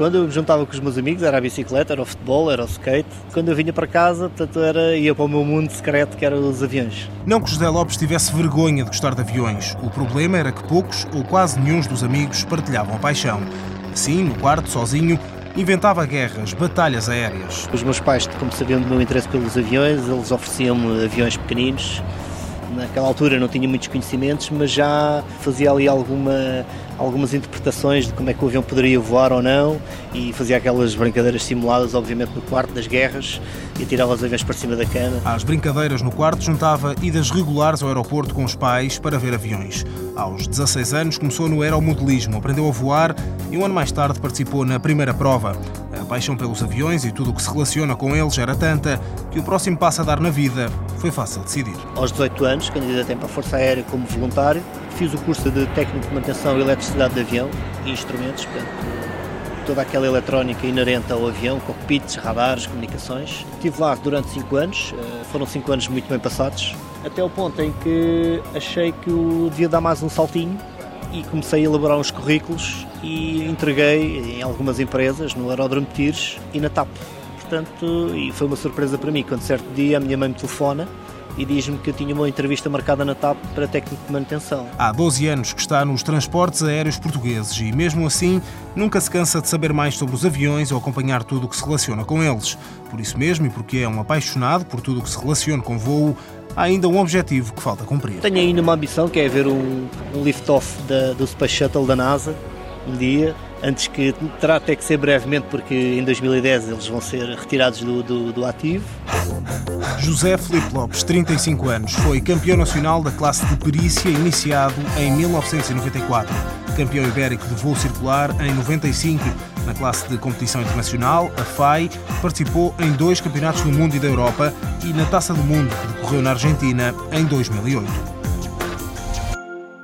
Quando eu me juntava com os meus amigos, era a bicicleta, era o futebol, era o skate. Quando eu vinha para casa, portanto, era, ia para o meu mundo secreto, que era os aviões. Não que José Lopes tivesse vergonha de gostar de aviões. O problema era que poucos ou quase nenhum dos amigos partilhavam a paixão. Assim, no quarto, sozinho, inventava guerras, batalhas aéreas. Os meus pais, como sabiam do meu interesse pelos aviões, eles ofereciam-me aviões pequeninos. Naquela altura não tinha muitos conhecimentos, mas já fazia ali alguma algumas interpretações de como é que o avião poderia voar ou não e fazia aquelas brincadeiras simuladas, obviamente, no quarto das guerras e tirava os aviões para cima da cama. Às brincadeiras no quarto juntava idas regulares ao aeroporto com os pais para ver aviões. Aos 16 anos começou no aeromodelismo, aprendeu a voar e um ano mais tarde participou na primeira prova. A paixão pelos aviões e tudo o que se relaciona com eles era tanta que o próximo passo a dar na vida foi fácil decidir. Aos 18 anos, candidatei para a Força Aérea como voluntário, fiz o curso de técnico de manutenção e eletricidade de avião e instrumentos, portanto, toda aquela eletrónica inerente ao avião, cockpits, radares, comunicações. Estive lá durante 5 anos, eh, foram 5 anos muito bem passados, até o ponto em que achei que eu devia dar mais um saltinho e comecei a elaborar uns currículos e entreguei em algumas empresas, no Aeródromo de Tires e na TAP. Portanto, e foi uma surpresa para mim, quando certo dia a minha mãe me telefona e diz-me que eu tinha uma entrevista marcada na TAP para técnico de manutenção. Há 12 anos que está nos transportes aéreos portugueses e, mesmo assim, nunca se cansa de saber mais sobre os aviões ou acompanhar tudo o que se relaciona com eles. Por isso mesmo, e porque é um apaixonado por tudo o que se relaciona com voo, há ainda um objetivo que falta cumprir. Tenho ainda uma ambição que é ver um, um lift-off do Space Shuttle da NASA dia antes que terá até que ser brevemente, porque em 2010 eles vão ser retirados do, do, do ativo. José Felipe Lopes, 35 anos, foi campeão nacional da classe de perícia iniciado em 1994, campeão ibérico de voo circular em 95. Na classe de competição internacional, a FAI participou em dois campeonatos do mundo e da Europa e na Taça do Mundo, que decorreu na Argentina em 2008.